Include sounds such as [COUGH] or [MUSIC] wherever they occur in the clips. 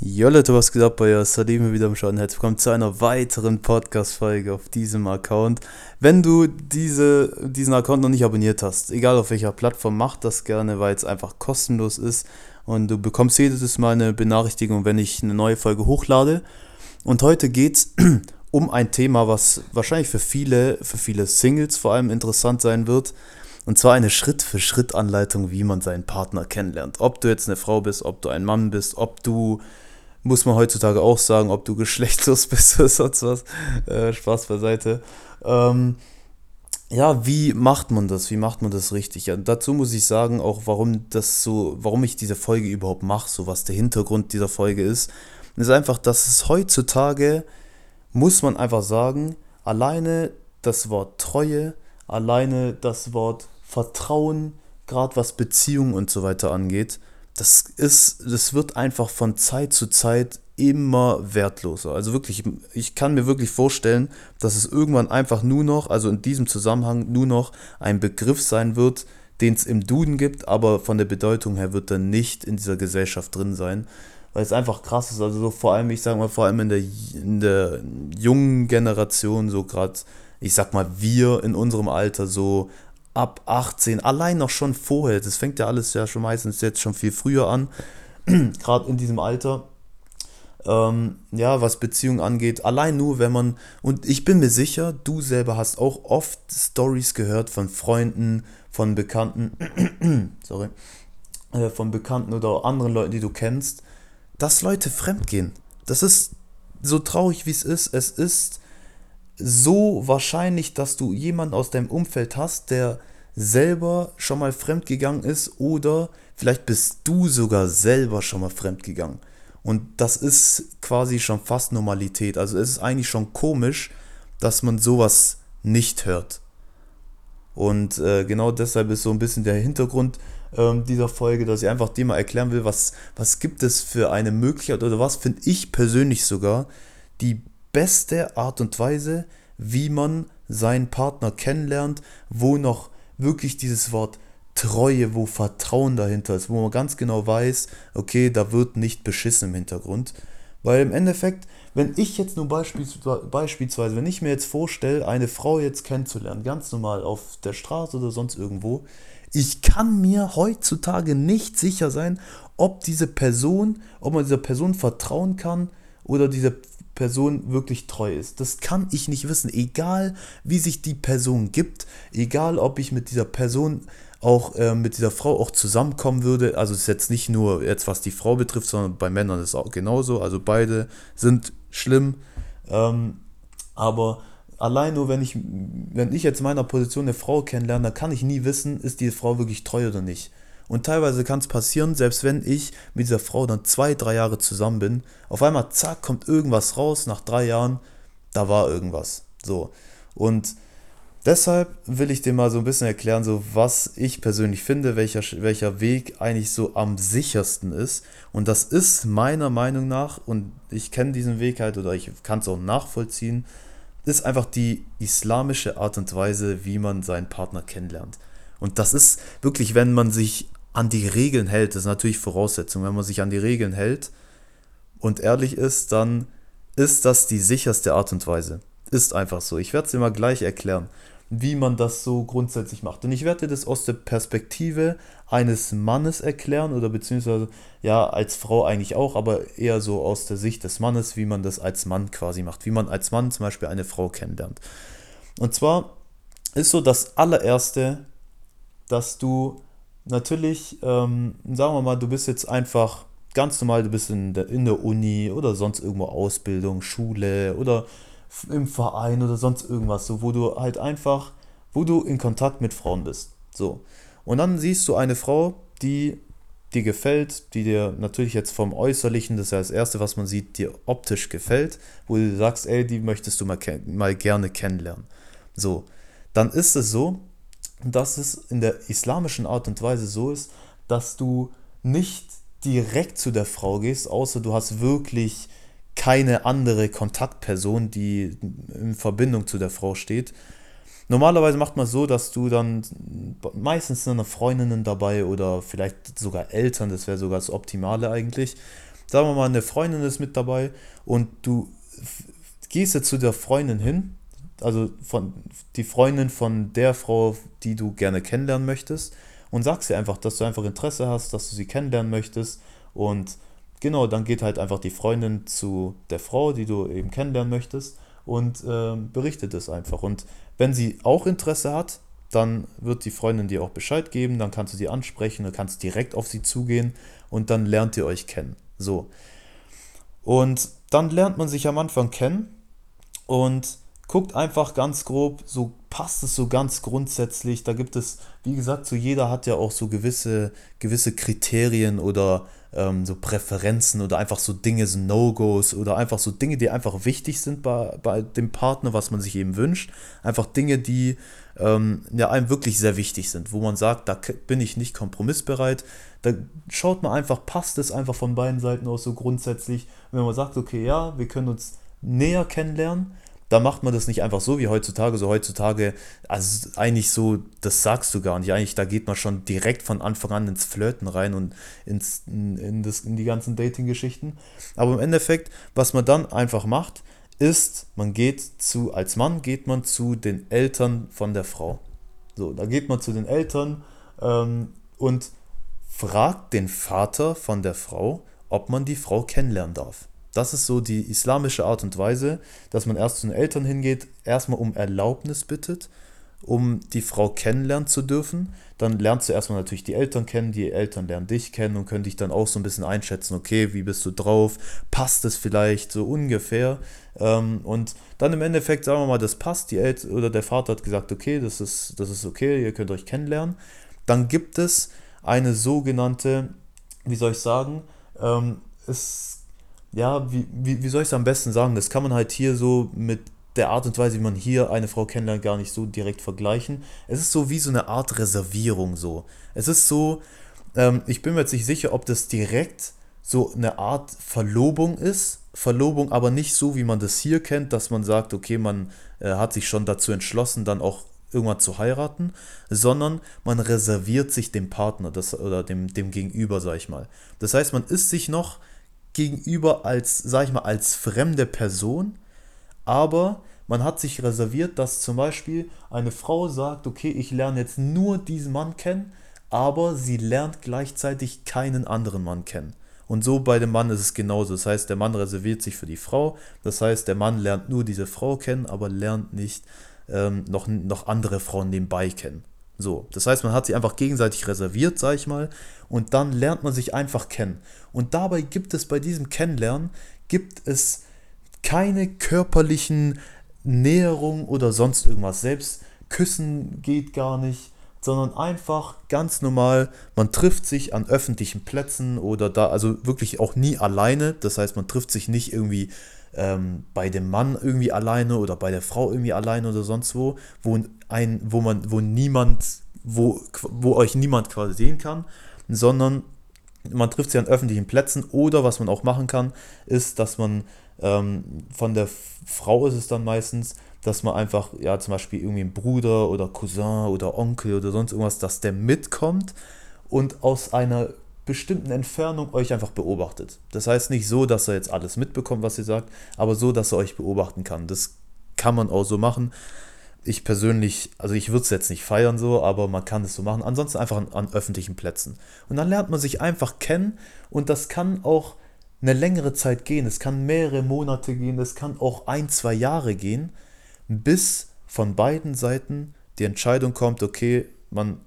Jo Leute, was geht ab bei euch? Salim wieder am Schauen. Herzlich willkommen zu einer weiteren Podcast-Folge auf diesem Account. Wenn du diese, diesen Account noch nicht abonniert hast, egal auf welcher Plattform, mach das gerne, weil es einfach kostenlos ist und du bekommst jedes Mal eine Benachrichtigung, wenn ich eine neue Folge hochlade. Und heute geht es [CLEARS THROAT] um ein Thema, was wahrscheinlich für viele, für viele Singles vor allem interessant sein wird. Und zwar eine Schritt-für-Schritt-Anleitung, wie man seinen Partner kennenlernt. Ob du jetzt eine Frau bist, ob du ein Mann bist, ob du muss man heutzutage auch sagen, ob du geschlechtslos [LAUGHS] bist oder sonst was. Äh, Spaß beiseite. Ähm, ja, wie macht man das? Wie macht man das richtig? Ja, dazu muss ich sagen, auch warum das so, warum ich diese Folge überhaupt mache, so was der Hintergrund dieser Folge ist, ist einfach, dass es heutzutage, muss man einfach sagen, alleine das Wort Treue, alleine das Wort Vertrauen, gerade was Beziehungen und so weiter angeht, das ist, das wird einfach von Zeit zu Zeit immer wertloser. Also wirklich, ich kann mir wirklich vorstellen, dass es irgendwann einfach nur noch, also in diesem Zusammenhang nur noch ein Begriff sein wird, den es im Duden gibt, aber von der Bedeutung her wird er nicht in dieser Gesellschaft drin sein, weil es einfach krass ist. Also so vor allem, ich sag mal, vor allem in der, in der jungen Generation, so gerade, ich sag mal, wir in unserem Alter, so ab 18, allein noch schon vorher, das fängt ja alles ja schon meistens jetzt schon viel früher an, [CLEARS THROAT] gerade in diesem Alter. Ähm, ja, was Beziehungen angeht, allein nur, wenn man, und ich bin mir sicher, du selber hast auch oft Stories gehört von Freunden, von Bekannten, [CLEARS THROAT] sorry, äh, von Bekannten oder anderen Leuten, die du kennst, dass Leute fremdgehen. Das ist so traurig, wie es ist. Es ist so wahrscheinlich, dass du jemanden aus deinem Umfeld hast, der selber schon mal fremd gegangen ist oder vielleicht bist du sogar selber schon mal fremd gegangen. Und das ist quasi schon fast Normalität. Also es ist eigentlich schon komisch, dass man sowas nicht hört. Und äh, genau deshalb ist so ein bisschen der Hintergrund äh, dieser Folge, dass ich einfach dir mal erklären will, was, was gibt es für eine Möglichkeit oder was finde ich persönlich sogar die beste Art und Weise, wie man seinen Partner kennenlernt, wo noch wirklich dieses Wort Treue, wo Vertrauen dahinter ist, wo man ganz genau weiß, okay, da wird nicht beschissen im Hintergrund. Weil im Endeffekt, wenn ich jetzt nur beispielsweise, wenn ich mir jetzt vorstelle, eine Frau jetzt kennenzulernen, ganz normal auf der Straße oder sonst irgendwo, ich kann mir heutzutage nicht sicher sein, ob diese Person, ob man dieser Person vertrauen kann oder diese Person wirklich treu ist. Das kann ich nicht wissen, egal wie sich die Person gibt, egal ob ich mit dieser Person auch äh, mit dieser Frau auch zusammenkommen würde. Also ist jetzt nicht nur jetzt was die Frau betrifft, sondern bei Männern ist es auch genauso. Also beide sind schlimm. Ähm, aber allein nur wenn ich, wenn ich jetzt in meiner Position eine Frau kennenlerne, dann kann ich nie wissen, ist die Frau wirklich treu oder nicht. Und teilweise kann es passieren, selbst wenn ich mit dieser Frau dann zwei, drei Jahre zusammen bin, auf einmal, zack, kommt irgendwas raus, nach drei Jahren, da war irgendwas. So. Und deshalb will ich dir mal so ein bisschen erklären, so was ich persönlich finde, welcher, welcher Weg eigentlich so am sichersten ist. Und das ist meiner Meinung nach, und ich kenne diesen Weg halt oder ich kann es auch nachvollziehen, ist einfach die islamische Art und Weise, wie man seinen Partner kennenlernt. Und das ist wirklich, wenn man sich an die Regeln hält, das ist natürlich Voraussetzung, wenn man sich an die Regeln hält und ehrlich ist, dann ist das die sicherste Art und Weise. Ist einfach so. Ich werde es dir mal gleich erklären, wie man das so grundsätzlich macht. Und ich werde dir das aus der Perspektive eines Mannes erklären oder beziehungsweise ja als Frau eigentlich auch, aber eher so aus der Sicht des Mannes, wie man das als Mann quasi macht, wie man als Mann zum Beispiel eine Frau kennenlernt. Und zwar ist so das allererste, dass du natürlich, ähm, sagen wir mal, du bist jetzt einfach ganz normal, du bist in der, in der Uni oder sonst irgendwo Ausbildung, Schule oder im Verein oder sonst irgendwas, so wo du halt einfach, wo du in Kontakt mit Frauen bist. So. Und dann siehst du eine Frau, die dir gefällt, die dir natürlich jetzt vom Äußerlichen, das ist ja das Erste, was man sieht, dir optisch gefällt, wo du sagst, ey, die möchtest du mal, mal gerne kennenlernen. So, dann ist es so, dass es in der islamischen Art und Weise so ist, dass du nicht direkt zu der Frau gehst, außer du hast wirklich keine andere Kontaktperson, die in Verbindung zu der Frau steht. Normalerweise macht man so, dass du dann meistens eine Freundinnen dabei oder vielleicht sogar Eltern, das wäre sogar das Optimale eigentlich, sagen wir mal, eine Freundin ist mit dabei und du gehst jetzt zu der Freundin hin, also von die Freundin von der Frau, die du gerne kennenlernen möchtest und sagst ihr einfach, dass du einfach Interesse hast, dass du sie kennenlernen möchtest und genau, dann geht halt einfach die Freundin zu der Frau, die du eben kennenlernen möchtest und äh, berichtet es einfach und wenn sie auch Interesse hat, dann wird die Freundin dir auch Bescheid geben, dann kannst du sie ansprechen, du kannst direkt auf sie zugehen und dann lernt ihr euch kennen. So. Und dann lernt man sich am Anfang kennen und guckt einfach ganz grob, so passt es so ganz grundsätzlich. Da gibt es, wie gesagt, so jeder hat ja auch so gewisse, gewisse Kriterien oder ähm, so Präferenzen oder einfach so Dinge, so No-Gos oder einfach so Dinge, die einfach wichtig sind bei, bei dem Partner, was man sich eben wünscht. Einfach Dinge, die ähm, ja einem wirklich sehr wichtig sind, wo man sagt, da bin ich nicht kompromissbereit. Da schaut man einfach, passt es einfach von beiden Seiten aus so grundsätzlich. wenn man sagt, okay, ja, wir können uns näher kennenlernen, da macht man das nicht einfach so wie heutzutage. So heutzutage, also eigentlich so, das sagst du gar nicht. Eigentlich, da geht man schon direkt von Anfang an ins Flirten rein und ins, in, in, das, in die ganzen Dating-Geschichten. Aber im Endeffekt, was man dann einfach macht, ist, man geht zu, als Mann geht man zu den Eltern von der Frau. So, da geht man zu den Eltern ähm, und fragt den Vater von der Frau, ob man die Frau kennenlernen darf. Das ist so die islamische Art und Weise, dass man erst zu den Eltern hingeht, erstmal um Erlaubnis bittet, um die Frau kennenlernen zu dürfen. Dann lernst du erstmal natürlich die Eltern kennen, die Eltern lernen dich kennen und können dich dann auch so ein bisschen einschätzen, okay, wie bist du drauf, passt es vielleicht so ungefähr. Ähm, und dann im Endeffekt, sagen wir mal, das passt, die Eltern oder der Vater hat gesagt, okay, das ist, das ist okay, ihr könnt euch kennenlernen. Dann gibt es eine sogenannte, wie soll ich sagen, ähm, es ja, wie, wie, wie soll ich es am besten sagen? Das kann man halt hier so mit der Art und Weise, wie man hier eine Frau kennenlernt, gar nicht so direkt vergleichen. Es ist so wie so eine Art Reservierung so. Es ist so, ähm, ich bin mir jetzt nicht sicher, ob das direkt so eine Art Verlobung ist. Verlobung aber nicht so, wie man das hier kennt, dass man sagt, okay, man äh, hat sich schon dazu entschlossen, dann auch irgendwann zu heiraten, sondern man reserviert sich dem Partner das, oder dem, dem Gegenüber, sag ich mal. Das heißt, man ist sich noch gegenüber als, sag ich mal, als fremde Person, aber man hat sich reserviert, dass zum Beispiel eine Frau sagt, okay, ich lerne jetzt nur diesen Mann kennen, aber sie lernt gleichzeitig keinen anderen Mann kennen. Und so bei dem Mann ist es genauso. Das heißt, der Mann reserviert sich für die Frau. Das heißt, der Mann lernt nur diese Frau kennen, aber lernt nicht ähm, noch, noch andere Frauen nebenbei kennen. So, das heißt, man hat sich einfach gegenseitig reserviert, sag ich mal, und dann lernt man sich einfach kennen. Und dabei gibt es bei diesem Kennenlernen, gibt es keine körperlichen Näherungen oder sonst irgendwas. Selbst küssen geht gar nicht, sondern einfach ganz normal, man trifft sich an öffentlichen Plätzen oder da, also wirklich auch nie alleine. Das heißt, man trifft sich nicht irgendwie ähm, bei dem Mann irgendwie alleine oder bei der Frau irgendwie alleine oder sonst wo, wo ein, wo man, wo niemand, wo, wo euch niemand quasi sehen kann, sondern man trifft sie an öffentlichen Plätzen oder was man auch machen kann, ist, dass man ähm, von der Frau ist es dann meistens, dass man einfach, ja, zum Beispiel irgendwie ein Bruder oder Cousin oder Onkel oder sonst irgendwas, dass der mitkommt und aus einer bestimmten Entfernung euch einfach beobachtet. Das heißt nicht so, dass er jetzt alles mitbekommt, was ihr sagt, aber so, dass er euch beobachten kann. Das kann man auch so machen. Ich persönlich, also ich würde es jetzt nicht feiern so, aber man kann es so machen. Ansonsten einfach an, an öffentlichen Plätzen. Und dann lernt man sich einfach kennen und das kann auch eine längere Zeit gehen. Es kann mehrere Monate gehen, es kann auch ein, zwei Jahre gehen, bis von beiden Seiten die Entscheidung kommt, okay, man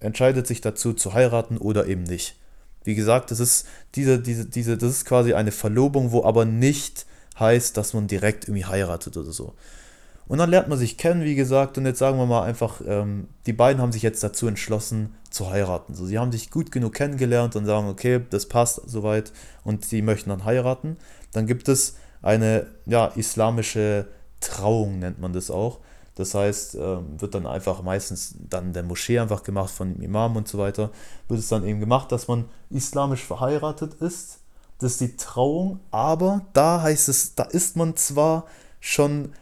entscheidet sich dazu zu heiraten oder eben nicht. Wie gesagt, das ist diese, diese, diese, das ist quasi eine Verlobung, wo aber nicht heißt, dass man direkt irgendwie heiratet oder so. Und dann lernt man sich kennen, wie gesagt, und jetzt sagen wir mal einfach, ähm, die beiden haben sich jetzt dazu entschlossen zu heiraten. So, sie haben sich gut genug kennengelernt und sagen, okay, das passt soweit und sie möchten dann heiraten. Dann gibt es eine ja, islamische Trauung, nennt man das auch. Das heißt, ähm, wird dann einfach meistens dann der Moschee einfach gemacht von dem Imam und so weiter, wird es dann eben gemacht, dass man islamisch verheiratet ist. Das ist die Trauung, aber da heißt es, da ist man zwar schon,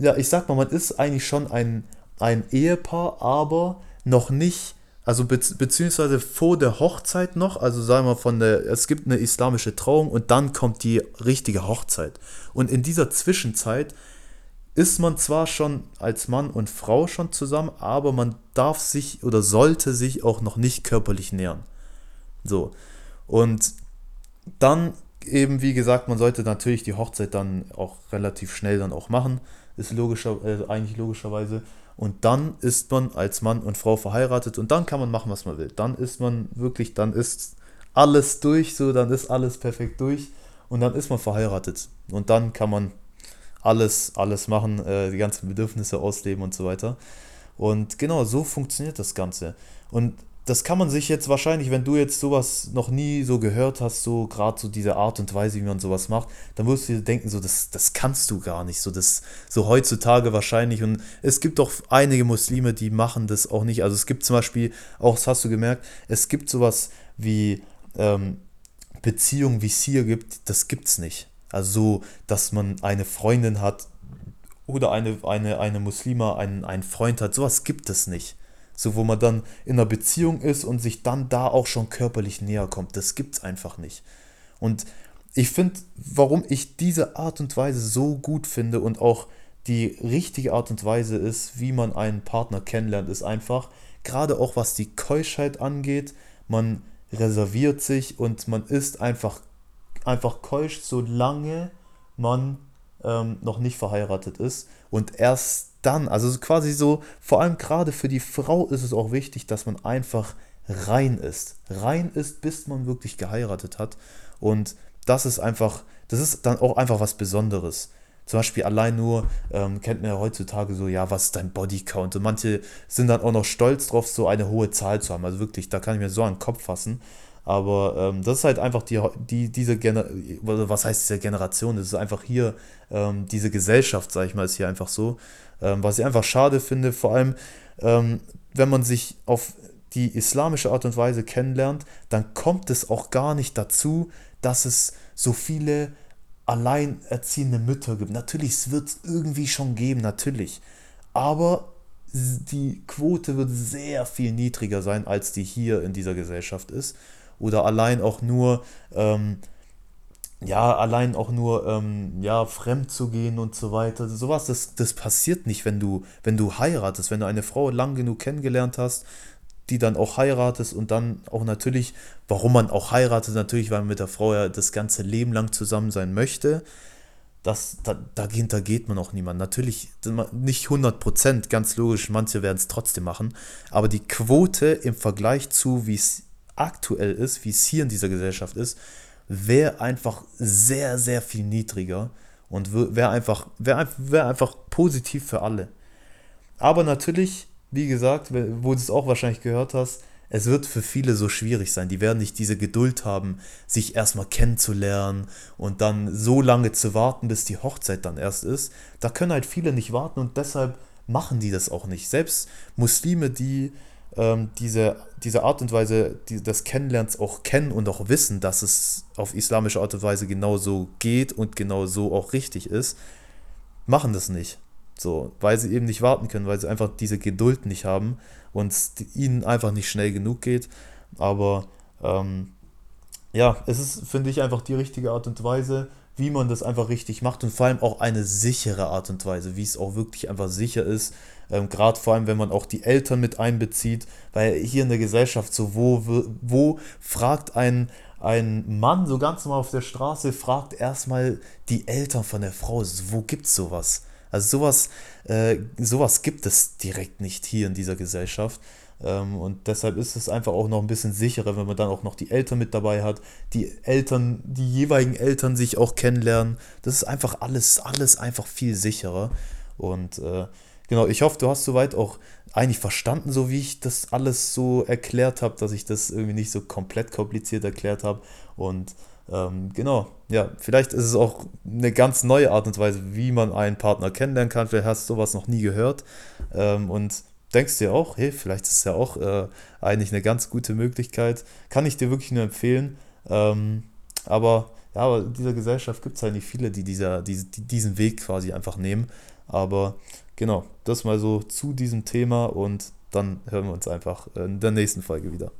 ja, ich sag mal, man ist eigentlich schon ein, ein Ehepaar, aber noch nicht also be beziehungsweise vor der Hochzeit noch, also sagen wir von der, es gibt eine islamische Trauung und dann kommt die richtige Hochzeit. Und in dieser Zwischenzeit ist man zwar schon als Mann und Frau schon zusammen, aber man darf sich oder sollte sich auch noch nicht körperlich nähern. So. Und dann eben, wie gesagt, man sollte natürlich die Hochzeit dann auch relativ schnell dann auch machen. Ist logischer, äh, eigentlich logischerweise. Und dann ist man als Mann und Frau verheiratet und dann kann man machen, was man will. Dann ist man wirklich, dann ist alles durch, so, dann ist alles perfekt durch und dann ist man verheiratet. Und dann kann man alles, alles machen, äh, die ganzen Bedürfnisse ausleben und so weiter. Und genau, so funktioniert das Ganze. Und das kann man sich jetzt wahrscheinlich, wenn du jetzt sowas noch nie so gehört hast, so gerade so diese Art und Weise, wie man sowas macht, dann wirst du dir denken, so das, das kannst du gar nicht, so das so heutzutage wahrscheinlich und es gibt doch einige Muslime, die machen das auch nicht. Also es gibt zum Beispiel, auch das hast du gemerkt, es gibt sowas wie ähm, Beziehungen, wie es hier gibt, das gibt es nicht. Also so, dass man eine Freundin hat oder eine, eine, eine Muslima einen, einen Freund hat, sowas gibt es nicht. So, wo man dann in einer Beziehung ist und sich dann da auch schon körperlich näher kommt. Das gibt's einfach nicht. Und ich finde, warum ich diese Art und Weise so gut finde und auch die richtige Art und Weise ist, wie man einen Partner kennenlernt, ist einfach, gerade auch was die Keuschheit angeht, man reserviert sich und man ist einfach, einfach keusch, solange man ähm, noch nicht verheiratet ist. Und erst dann, also quasi so, vor allem gerade für die Frau ist es auch wichtig, dass man einfach rein ist. Rein ist, bis man wirklich geheiratet hat. Und das ist einfach, das ist dann auch einfach was Besonderes. Zum Beispiel allein nur, ähm, kennt man ja heutzutage so, ja, was ist dein Bodycount? Und manche sind dann auch noch stolz drauf, so eine hohe Zahl zu haben. Also wirklich, da kann ich mir so den Kopf fassen. Aber ähm, das ist halt einfach die, die diese Gener was heißt diese Generation? Das ist einfach hier, ähm, diese Gesellschaft, sag ich mal, ist hier einfach so. Ähm, was ich einfach schade finde, vor allem, ähm, wenn man sich auf die islamische Art und Weise kennenlernt, dann kommt es auch gar nicht dazu, dass es so viele alleinerziehende Mütter gibt. Natürlich, es wird es irgendwie schon geben, natürlich. Aber die Quote wird sehr viel niedriger sein, als die hier in dieser Gesellschaft ist. Oder allein auch nur ähm, ja, allein auch nur, ähm, ja, fremd zu gehen und so weiter. Sowas, das, das passiert nicht, wenn du, wenn du heiratest, wenn du eine Frau lang genug kennengelernt hast, die dann auch heiratest und dann auch natürlich, warum man auch heiratet, natürlich, weil man mit der Frau ja das ganze Leben lang zusammen sein möchte. Das, da, dahinter geht man auch niemand. Natürlich nicht 100%, ganz logisch, manche werden es trotzdem machen, aber die Quote im Vergleich zu, wie es aktuell ist, wie es hier in dieser Gesellschaft ist, wäre einfach sehr, sehr viel niedriger und wäre einfach, wär, wär einfach positiv für alle. Aber natürlich, wie gesagt, wo du es auch wahrscheinlich gehört hast, es wird für viele so schwierig sein. Die werden nicht diese Geduld haben, sich erstmal kennenzulernen und dann so lange zu warten, bis die Hochzeit dann erst ist. Da können halt viele nicht warten und deshalb machen die das auch nicht. Selbst Muslime, die ähm, diese, diese Art und Weise die, des Kennenlernens auch kennen und auch wissen, dass es auf islamische Art und Weise genau so geht und genau so auch richtig ist, machen das nicht. So, weil sie eben nicht warten können, weil sie einfach diese Geduld nicht haben und es ihnen einfach nicht schnell genug geht. Aber ähm, ja, es ist, finde ich, einfach die richtige Art und Weise, wie man das einfach richtig macht und vor allem auch eine sichere Art und Weise, wie es auch wirklich einfach sicher ist. Ähm, Gerade vor allem, wenn man auch die Eltern mit einbezieht, weil hier in der Gesellschaft so, wo, wo fragt ein, ein Mann so ganz normal auf der Straße, fragt erstmal die Eltern von der Frau, wo gibt es sowas? Also sowas, äh, sowas gibt es direkt nicht hier in dieser Gesellschaft. Ähm, und deshalb ist es einfach auch noch ein bisschen sicherer, wenn man dann auch noch die Eltern mit dabei hat, die Eltern, die jeweiligen Eltern sich auch kennenlernen. Das ist einfach alles, alles einfach viel sicherer. Und äh, genau, ich hoffe, du hast soweit auch eigentlich verstanden, so wie ich das alles so erklärt habe, dass ich das irgendwie nicht so komplett kompliziert erklärt habe. Und ähm, genau, ja, vielleicht ist es auch eine ganz neue Art und Weise, wie man einen Partner kennenlernen kann. Vielleicht hast du sowas noch nie gehört. Ähm, und denkst dir auch, hey, vielleicht ist es ja auch äh, eigentlich eine ganz gute Möglichkeit. Kann ich dir wirklich nur empfehlen. Ähm, aber ja, aber in dieser Gesellschaft gibt es halt nicht viele, die, dieser, die, die diesen Weg quasi einfach nehmen. Aber genau, das mal so zu diesem Thema und dann hören wir uns einfach in der nächsten Folge wieder.